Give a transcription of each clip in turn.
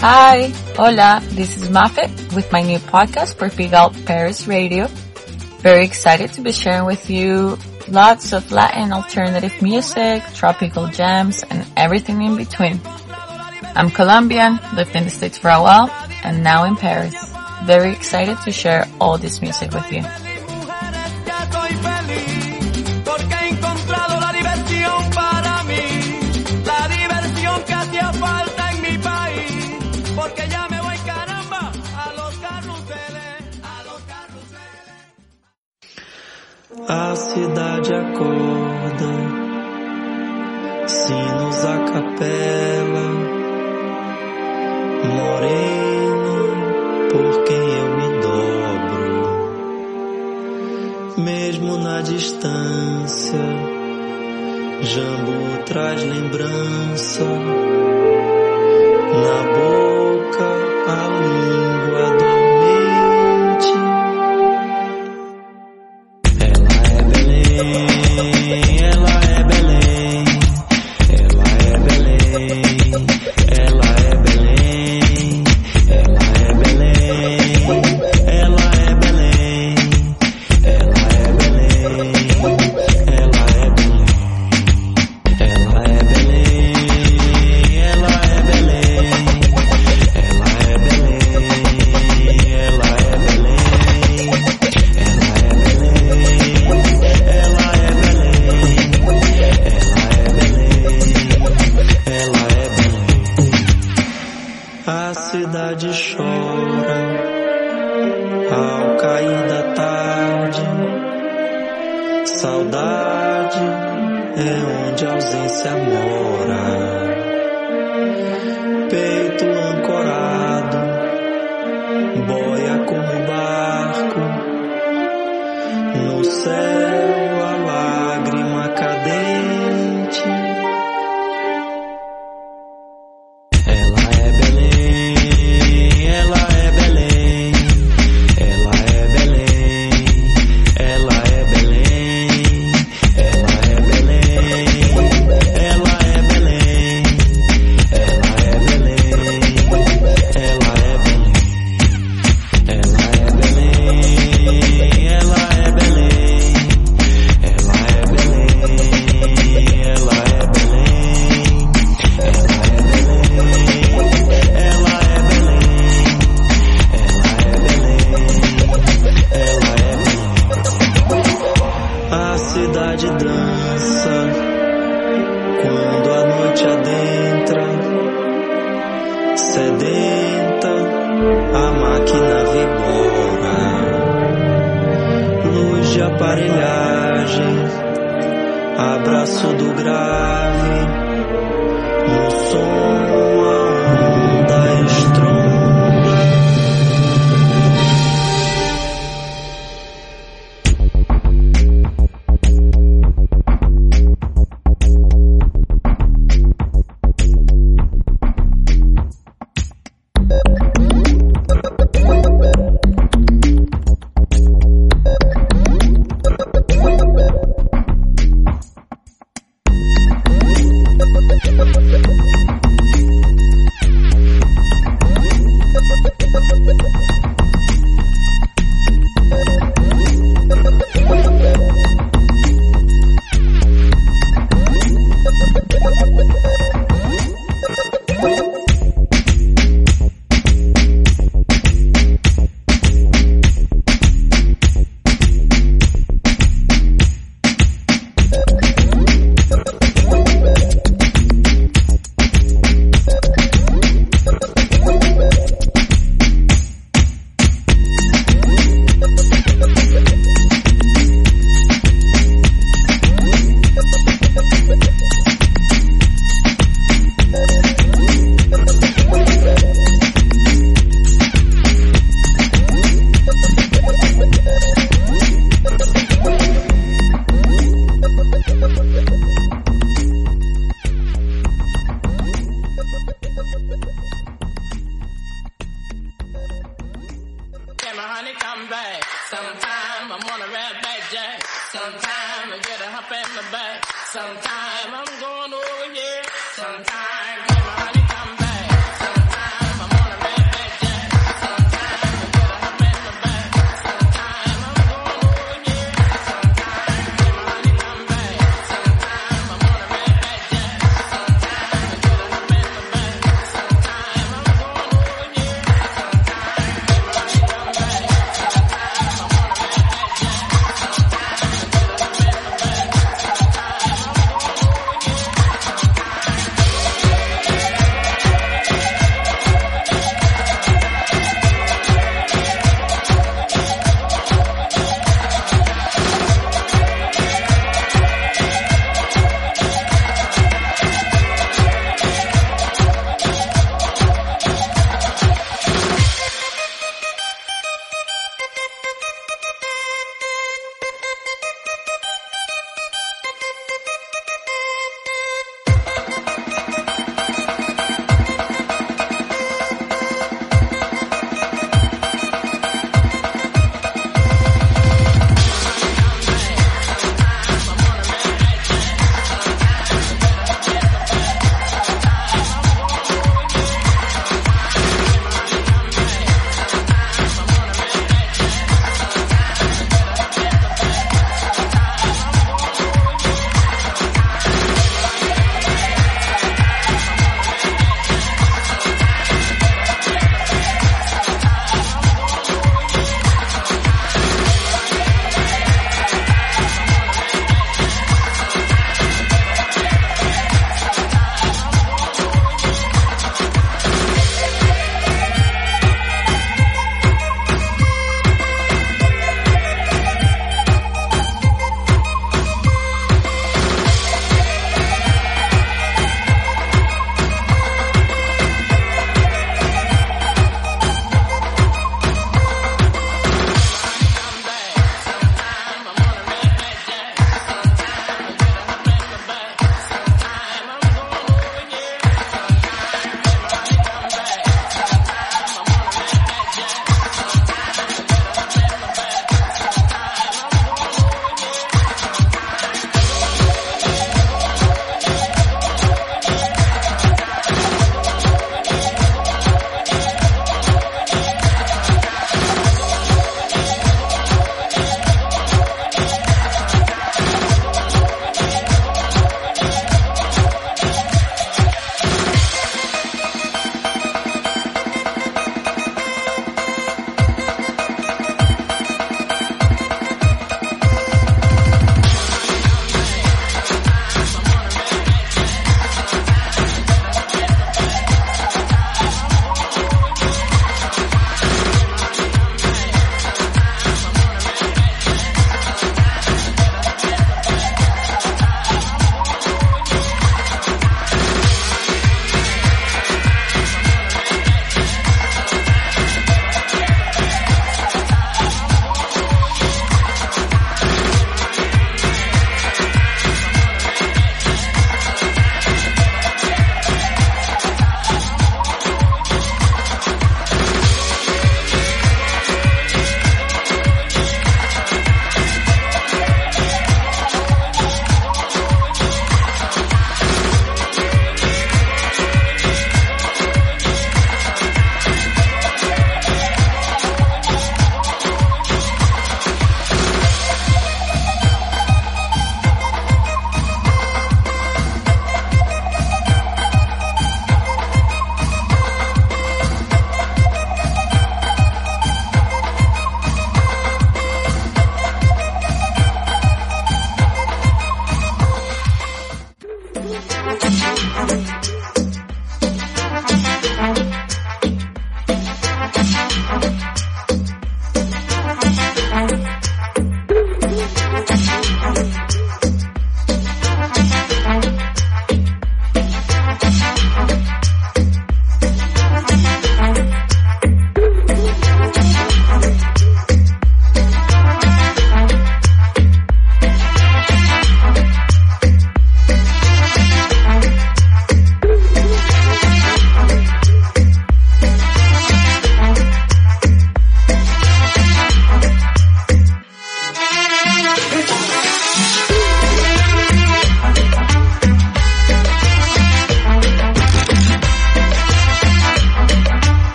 Hi, hola, this is Mafe with my new podcast for Pigal Paris Radio. Very excited to be sharing with you lots of Latin alternative music, tropical jams, and everything in between. I'm Colombian, lived in the States for a while, and now in Paris. Very excited to share all this music with you. A cidade acorda, sinos a capela, morena por quem eu me dobro, mesmo na distância, jambu traz lembrança, way.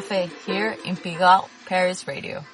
To Mafe here in Pigalle, Paris Radio.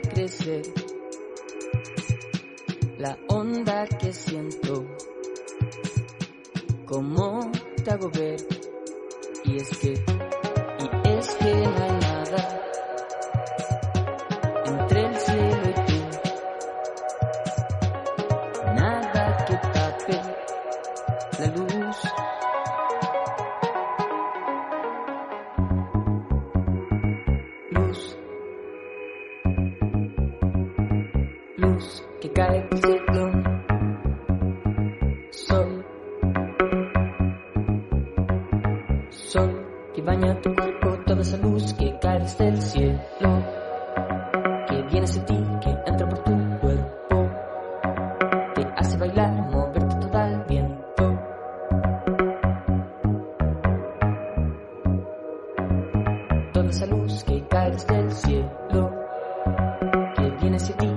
crecer. esa luz que cae desde el cielo, que viene hacia ti.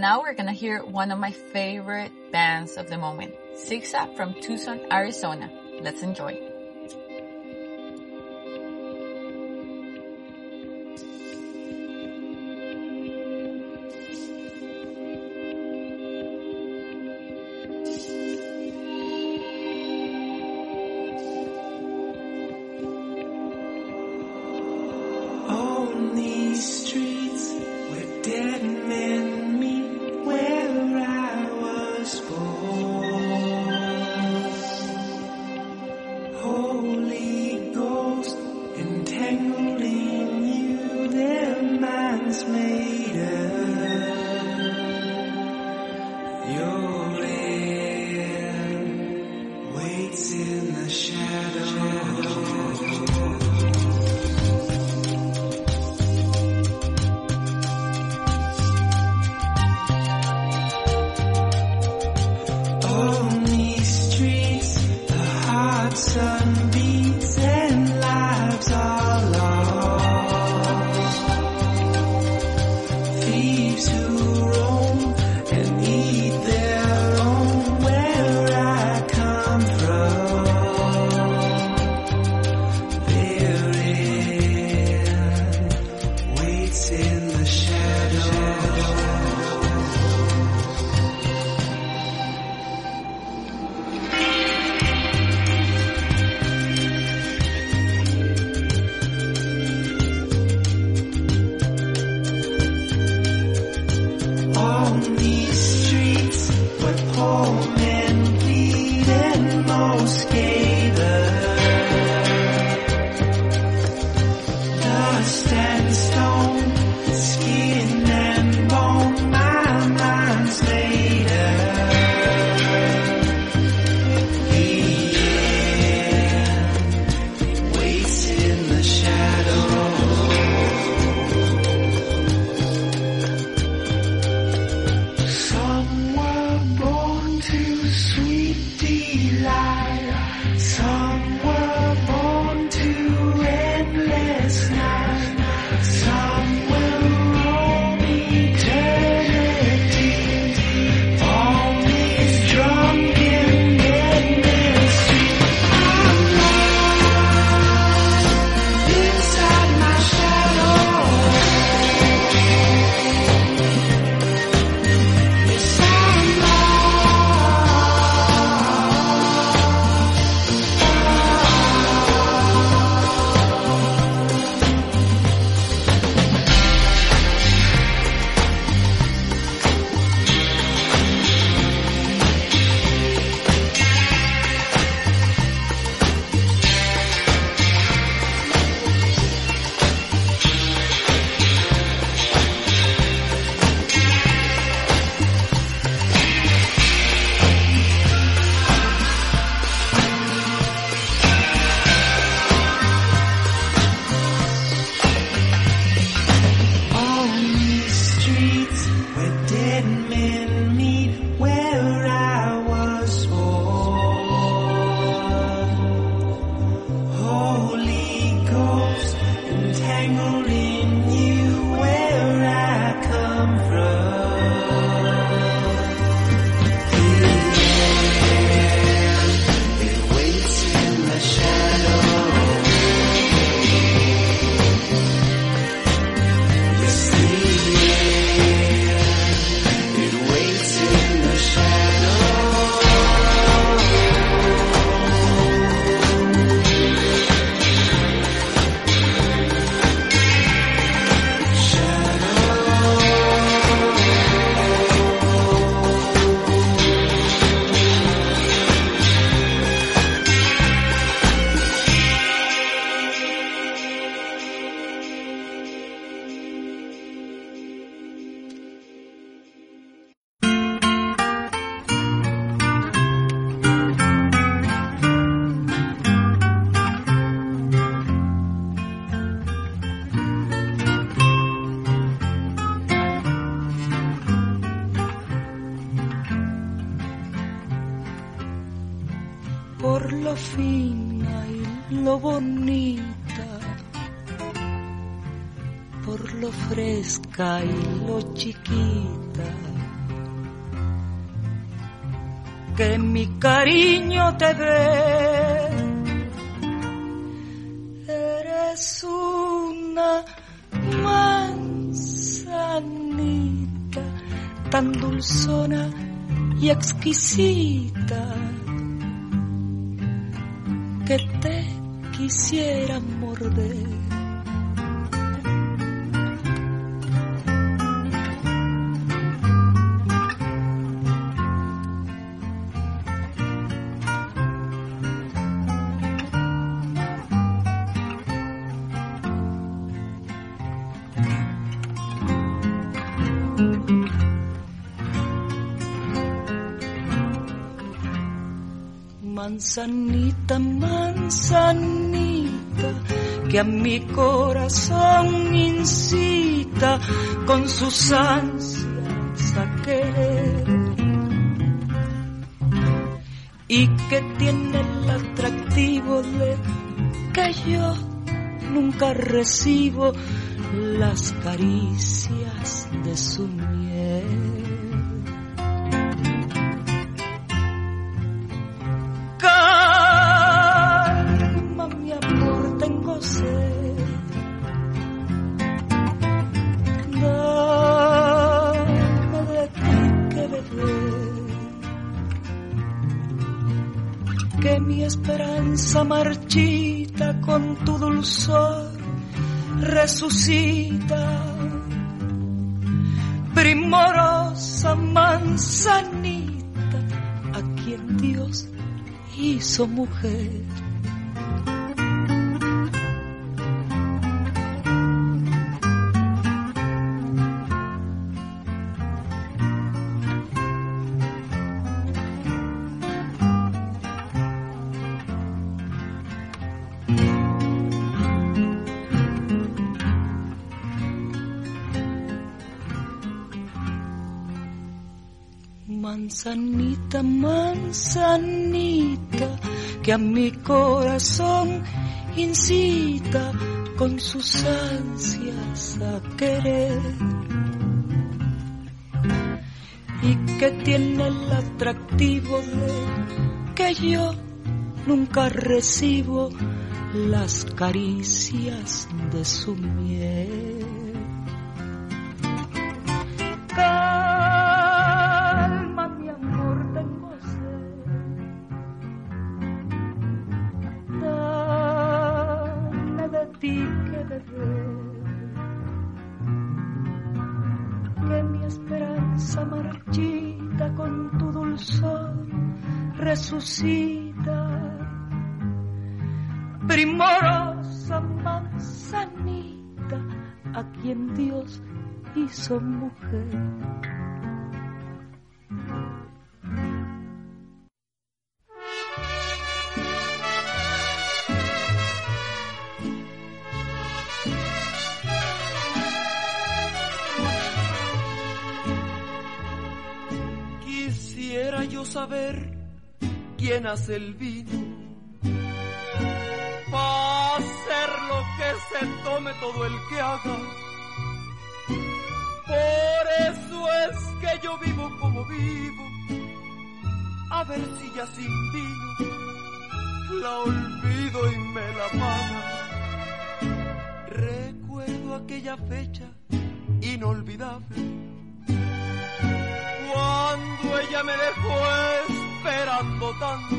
Now we're gonna hear one of my favorite bands of the moment, Sixa from Tucson, Arizona. Let's enjoy. Eres una manzanita tan dulzona y exquisita que te quisiera morder. Manzanita, manzanita, que a mi corazón incita con sus ansias a querer. Y que tiene el atractivo de que yo nunca recibo las caricias de su miel. Que mi esperanza marchita con tu dulzor resucita. Primorosa manzanita, a quien Dios hizo mujer. Manzanita, manzanita, que a mi corazón incita con sus ansias a querer. Y que tiene el atractivo de que yo nunca recibo las caricias de su miel. Dulzor resucita. Primorosa manzanita, a quien Dios hizo mujer. Saber quién hace el vino para hacer lo que se tome todo el que haga. Por eso es que yo vivo como vivo. A ver si ya sin vino la olvido y me la paga. Recuerdo aquella fecha inolvidable cuando ella me dejó esperando tanto.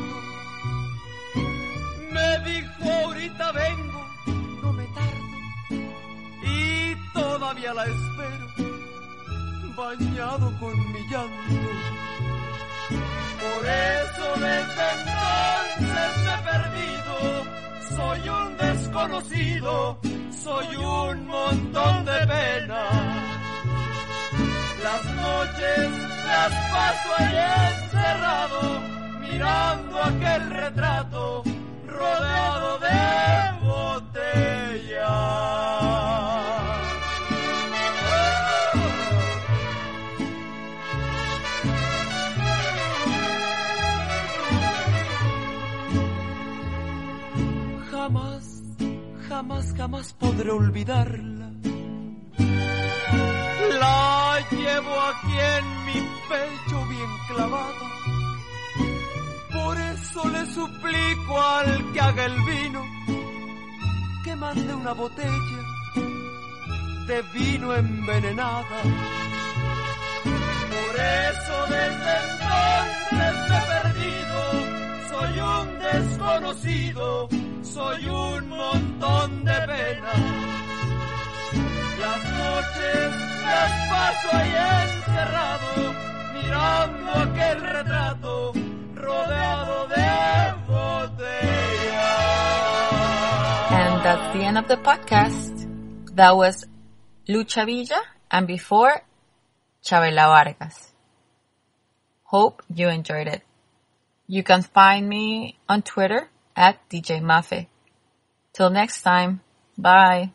Me dijo ahorita vengo, no me tardo. Y todavía la espero, bañado con mi llanto. Por eso desde entonces me he perdido, soy un desconocido, soy un montón de pena paso ahí encerrado, mirando aquel retrato rodeado de botellas. Jamás, jamás, jamás podré olvidarlo la llevo aquí en mi pecho bien clavada. Por eso le suplico al que haga el vino que mande una botella de vino envenenada. Por eso desde entonces me he perdido, soy un desconocido, soy un montón de pena. Las noches las paso ahí encerrado, mirando aquel retrato, rodeado de botellas. And that's the end of the podcast. That was Lucha Villa and before Chabela Vargas. Hope you enjoyed it. You can find me on Twitter at DJ Mafe. Till next time, bye.